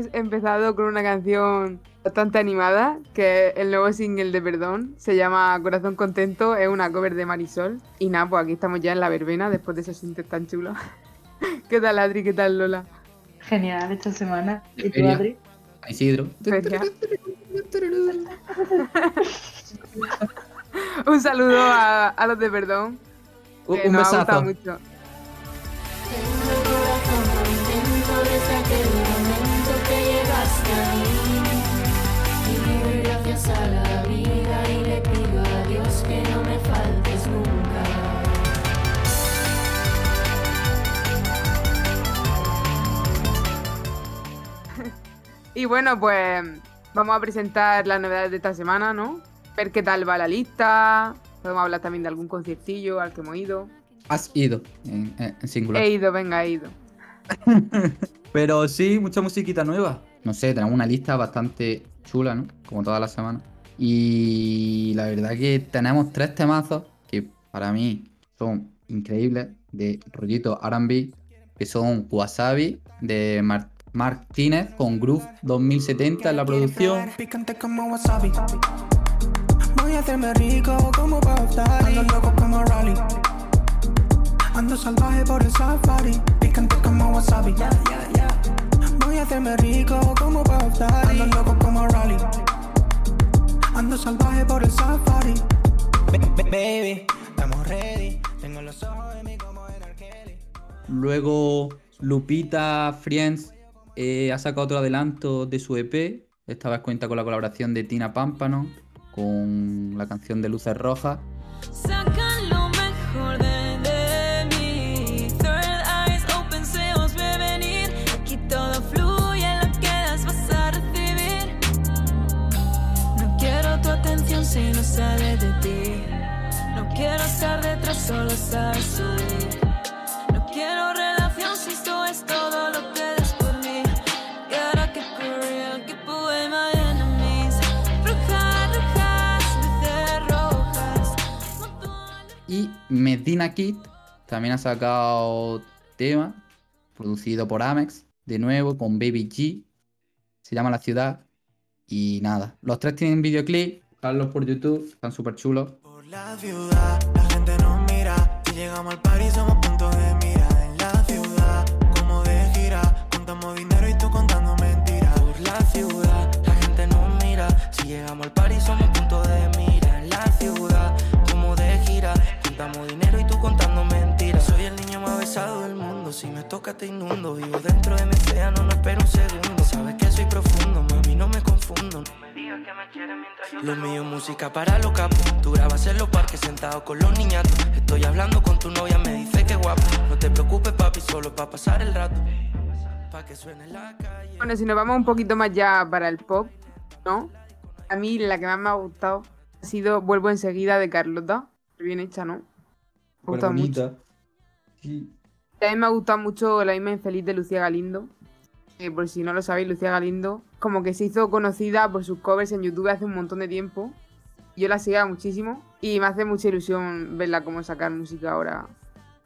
hemos empezado con una canción bastante animada, que es el nuevo single de Perdón. Se llama Corazón Contento, es una cover de Marisol. Y nada, pues aquí estamos ya en la verbena después de esos sintes tan chulos. ¿Qué tal, Adri? ¿Qué tal, Lola? Genial esta semana. ¿Y tú. Adri? A Isidro. Feria. Un saludo a, a los de Perdón. Un, que un nos ha gustado besazo. mucho. Y bueno, pues vamos a presentar las novedades de esta semana, ¿no? Ver qué tal va la lista. Podemos hablar también de algún conciertillo al que hemos ido. Has ido, en, singular. He ido, venga, he ido. Pero sí, mucha musiquita nueva. No sé, tenemos una lista bastante chula, ¿no? Como todas las semanas. Y la verdad que tenemos tres temazos que para mí son increíbles de rollito R&B, que son Wasabi de Mar- Martínez con Groove 2070 en la producción. Picante como wasabi. Voy a hacerme rico como Daddy. Ando loco como Rally. Ando salvaje por el safari. Picante como wasabi. Voy a hacerme rico como Daddy. Ando loco como Rally. Ando salvaje por el safari. Baby, estamos ready. Tengo los ojos de mí como en. Luego Lupita Friends eh, ha sacado otro adelanto de su EP. Esta vez cuenta con la colaboración de Tina Pámpano con la canción de Luces Rojas. Sacan lo mejor de, de mí. Third eyes open, se os ve venir. Aquí todo fluye, lo que das vas a recibir. No quiero tu atención si no sale de ti. No quiero estar detrás, solo sabes subir. Medina Kid también ha sacado tema producido por Amex, de nuevo con Baby G. Se llama La Ciudad. Y nada, los tres tienen videoclip. Buscarlos por YouTube, están súper chulos. Por la mundo. Si me toca, te inundo. Vivo dentro de mi océano, no espero un segundo. Sabes que soy profundo, mami, no me confundo. No me digas que me quieres mientras yo Lo mío, música para los capos. Tú grabas en los parques sentado con los niñatos. Estoy hablando con tu novia, me dice que guapo. No te preocupes, papi, solo para pasar el rato. Pa' que suene en la calle. Bueno, si nos vamos un poquito más ya para el pop, ¿no? A mí la que más me ha gustado ha sido Vuelvo enseguida de Carlota. Bien hecha, ¿no? Me ha gustado mucho. También me ha gustado mucho La misma infeliz de Lucía Galindo. Por si no lo sabéis, Lucía Galindo como que se hizo conocida por sus covers en YouTube hace un montón de tiempo. Yo la seguía muchísimo y me hace mucha ilusión verla cómo sacar música ahora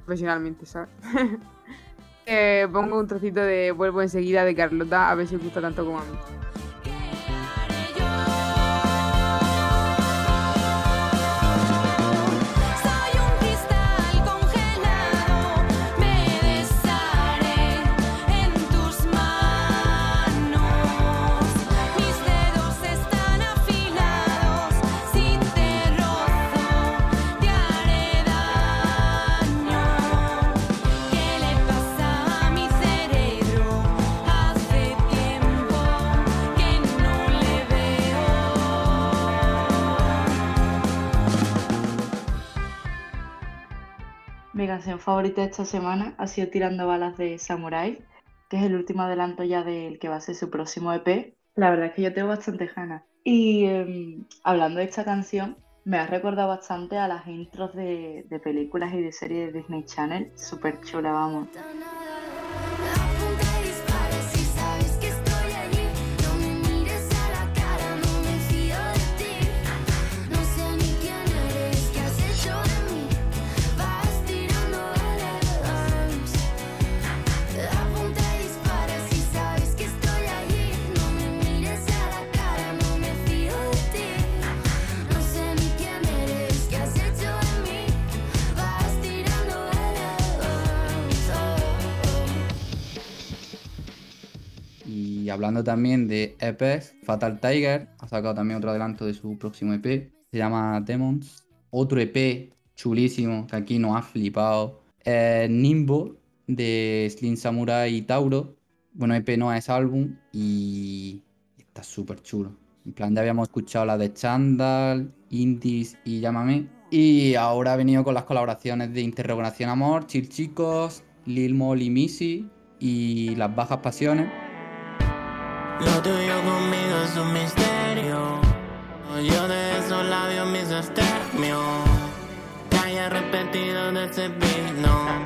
profesionalmente, ¿sabes? Eh, pongo un trocito de Vuelvo enseguida de Carlota a ver si os gusta tanto como a mí. Mi canción favorita esta semana ha sido Tirando Balas de Samurai, que es el último adelanto ya del que va a ser su próximo EP. La verdad es que yo tengo bastante ganas. Y em, hablando de esta canción, me ha recordado bastante a las intros de, de películas y de series de Disney Channel. Súper chula, vamos. Hablando también de EPs, Fatal Tiger ha sacado también otro adelanto de su próximo EP, se llama Demons. Otro EP chulísimo que aquí nos ha flipado, Nimbo de Slim Samurai y Tauro. Bueno, EP no es álbum y está súper chulo. En plan, ya habíamos escuchado la de Chandal, Indies y Llámame. Y ahora ha venido con las colaboraciones de Interrogación Amor, Chill Chicos, Lil Molly Missy y Las Bajas Pasiones. Lo tuyo conmigo es un misterio. Yo de esos labios mis extermios. Calle repetido de ese vino.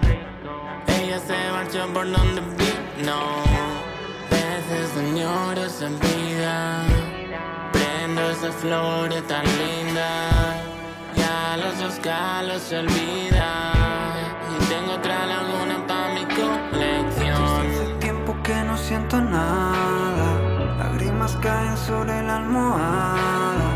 Ella se marchó por donde vino. Veces señores en vida. Prendo esas flores tan lindas. Ya los oscalos se olvidan. Y tengo otra laguna para mi colección. Hace tiempo que no siento nada. Caen sobre la almohada.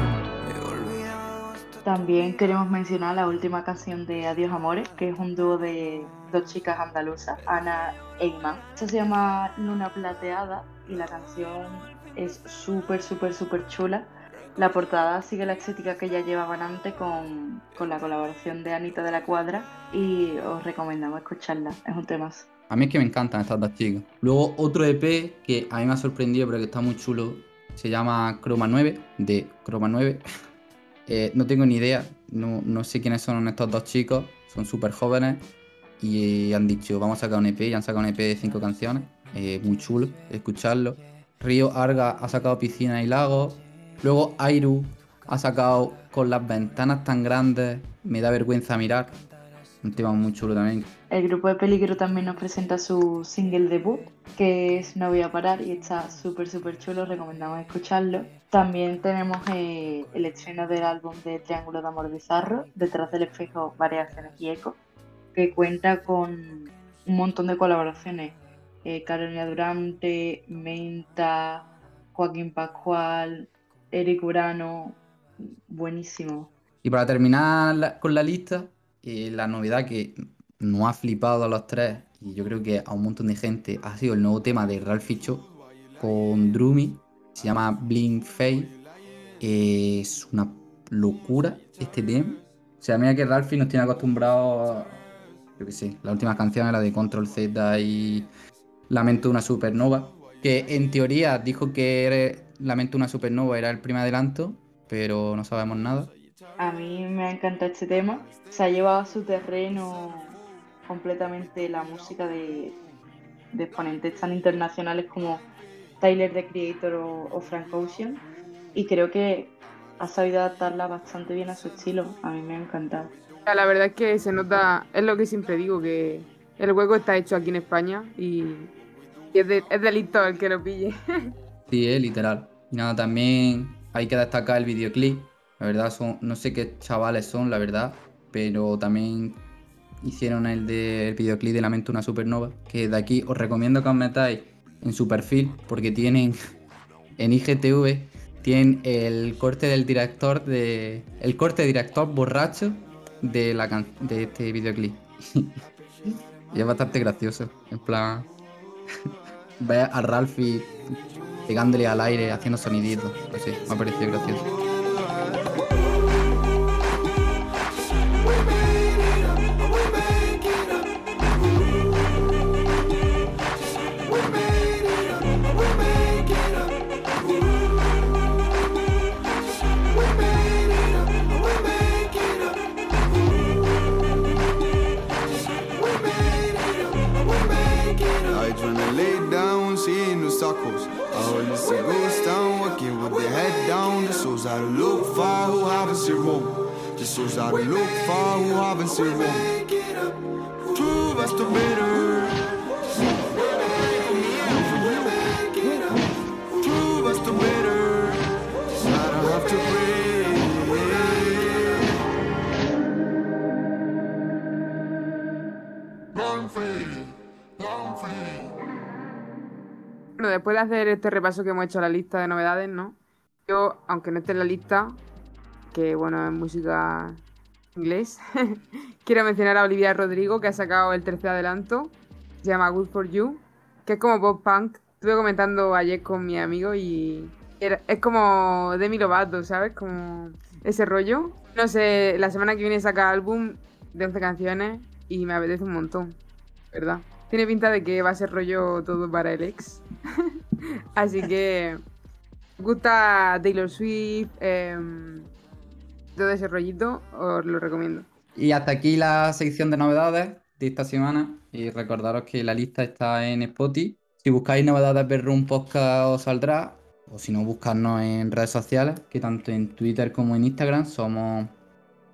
He olvidado hasta También queremos mencionar la última canción de Adiós Amores, que es un dúo de dos chicas andaluzas, Ana e Iman. Esta se llama Luna Plateada y la canción es súper, súper, súper chula. La portada sigue la estética que ya llevaban antes con, con la colaboración de Anita de la Cuadra y os recomendamos escucharla, es un tema. A mí es que me encantan estas dos chicas. Luego otro EP que a mí me ha sorprendido pero que está muy chulo, se llama Chroma 9, de Chroma 9. Eh, no tengo ni idea, no, no sé quiénes son estos dos chicos, son súper jóvenes y han dicho vamos a sacar un EP y han sacado un EP de cinco canciones, eh, muy chulo, escucharlo. Río Arga ha sacado Piscina y Lagos, luego Airu ha sacado Con las ventanas tan grandes, me da vergüenza mirar, un tema muy chulo también. El grupo de Peligro también nos presenta su single debut, que es No voy a parar y está súper súper chulo, recomendamos escucharlo. También tenemos eh, el estreno del álbum de Triángulo de Amor Bizarro, Detrás del espejo, Variaciones y Eco, que cuenta con un montón de colaboraciones. Eh, Carolina Durante, Menta, Joaquín Pascual, Eric Urano, buenísimo. Y para terminar la- con la lista, la novedad que nos ha flipado a los tres, y yo creo que a un montón de gente, ha sido el nuevo tema de Ralph Ficho con Drumi, se llama Blink Face. Es una locura este tema. O sea, mira que Ralphie nos tiene acostumbrados, yo qué sé, la última canción era de Control Z y Lamento una supernova, que en teoría dijo que Lamento una supernova era el primer adelanto, pero no sabemos nada. A mí me encanta este tema. Se ha llevado a su terreno completamente la música de, de exponentes tan internacionales como Tyler the Creator o, o Frank Ocean. Y creo que ha sabido adaptarla bastante bien a su estilo. A mí me ha encantado. La verdad es que se nota, es lo que siempre digo, que el hueco está hecho aquí en España y, y es, de, es delito el que lo pille. Sí, eh, literal. Y nada, también hay que destacar el videoclip. La verdad, son, no sé qué chavales son, la verdad, pero también hicieron el del videoclip de Lamento una supernova. Que de aquí os recomiendo que os metáis en su perfil, porque tienen en IGTV tienen el corte del director de. el corte director borracho de la can- de este videoclip. y es bastante gracioso. En plan. Ve a Ralphie pegándole al aire, haciendo soniditos. Sé, me ha parecido gracioso. Look who haven't seen look who haven't seen. I don't have to pray. Bueno, después de hacer este repaso que hemos hecho a la lista de novedades, ¿no? Yo, aunque no esté en la lista, que bueno, es música inglés, quiero mencionar a Olivia Rodrigo, que ha sacado el tercer adelanto, se llama Good For You, que es como pop punk, Estuve comentando ayer con mi amigo y era- es como Demi Lovato, ¿sabes? Como ese rollo. No sé, la semana que viene saca álbum de 11 canciones y me apetece un montón, ¿verdad? Tiene pinta de que va a ser rollo todo para el ex. Así que gusta Taylor Swift, em, todo ese rollito, os lo recomiendo. Y hasta aquí la sección de novedades de esta semana. Y recordaros que la lista está en Spotify. Si buscáis novedades Bedroom Podcast os saldrá. O si no, buscarnos en redes sociales, que tanto en Twitter como en Instagram somos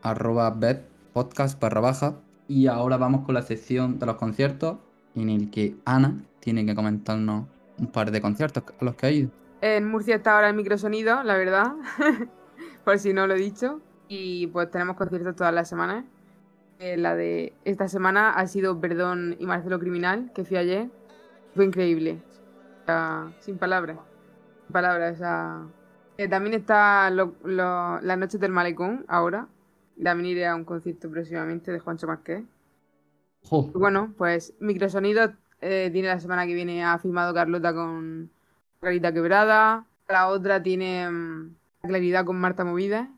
arroba bedpodcast barra baja. Y ahora vamos con la sección de los conciertos, en el que Ana tiene que comentarnos un par de conciertos a los que ha ido. En Murcia está ahora el microsonido, la verdad, por si no lo he dicho. Y pues tenemos conciertos todas las semanas. Eh, la de esta semana ha sido Perdón y Marcelo Criminal, que fui ayer. Fue increíble. O sea, sin palabras. Sin palabras. o sea. Eh, también está lo- lo- Las Noches del Malecón ahora. También iré a un concierto próximamente de Juancho Marqués. Bueno, pues Microsonido eh, tiene la semana que viene, ha firmado Carlota con Clarita Quebrada. La otra tiene mm, Claridad con Marta Movida.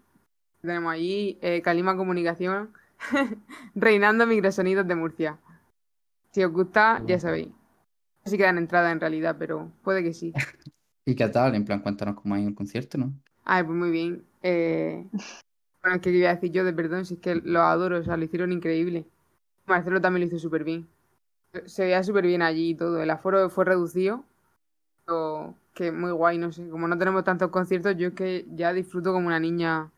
Tenemos allí eh, Calima Comunicación, reinando Microsonidos de Murcia. Si os gusta, ya sabéis. Si quedan entradas en realidad, pero puede que sí. ¿Y qué tal? En plan, cuéntanos cómo ha ido el concierto, ¿no? Ay, pues muy bien. Eh, Bueno, es que iba a decir yo de perdón, si es que los adoro, o sea, lo hicieron increíble. Marcelo también lo hizo súper bien. Se veía súper bien allí y todo. El aforo fue reducido, pero que muy guay, no sé. Como no tenemos tantos conciertos, yo es que ya disfruto como una niña.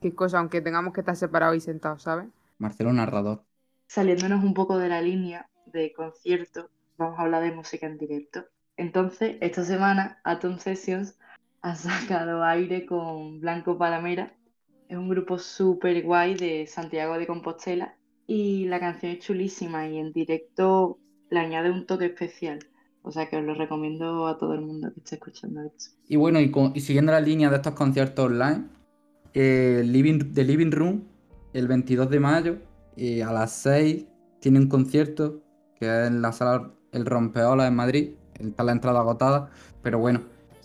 Qué cosa, aunque tengamos que estar separados y sentados, ¿sabes? Marcelo narrador. Saliéndonos un poco de la línea de concierto, vamos a hablar de música en directo. Entonces, esta semana Atom Sessions ha sacado aire con Blanco Palamera. Es un grupo súper guay de Santiago de Compostela y la canción es chulísima y en directo le añade un toque especial. O sea que os lo recomiendo a todo el mundo que esté escuchando esto. Y bueno, y, siguiendo la línea de estos conciertos online, eh, Living, The Living Room, el 22 de mayo, eh, a las 6, tiene un concierto que es en la sala El Rompeolas en Madrid. Está la entrada agotada, pero bueno,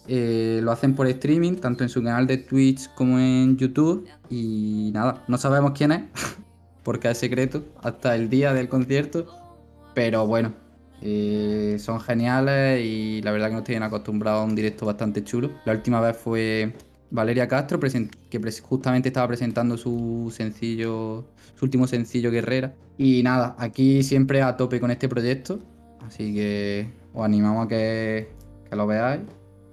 eh, lo hacen por streaming, tanto en su canal de Twitch como en YouTube. Y nada, no sabemos quién es, porque es secreto hasta el día del concierto. Pero bueno, eh, son geniales y la verdad que nos tienen acostumbrados a un directo bastante chulo. La última vez fue Valeria Castro, que justamente estaba presentando su sencillo, su último sencillo Guerrera. Y nada, aquí siempre a tope con este proyecto. Así que os animamos a que, que lo veáis,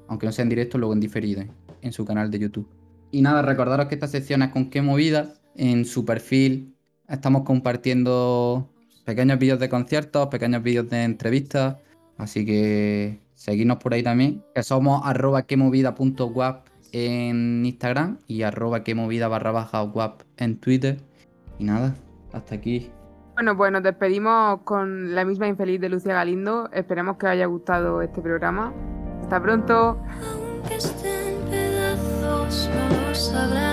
aunque no sea en directo, luego en diferido en su canal de YouTube. Y nada, recordaros que esta sección es con qué movida. En su perfil estamos compartiendo pequeños vídeos de conciertos, pequeños vídeos de entrevistas. Así que seguidnos por ahí también. Que somos arroba quemovida.wap en Instagram y arroba quemovida barra baja wap en Twitter. Y nada, hasta aquí. Bueno, pues nos despedimos con la misma infeliz de Lucia Galindo. Esperemos que os haya gustado este programa. Hasta pronto. Aunque esté en pedazos, no lo.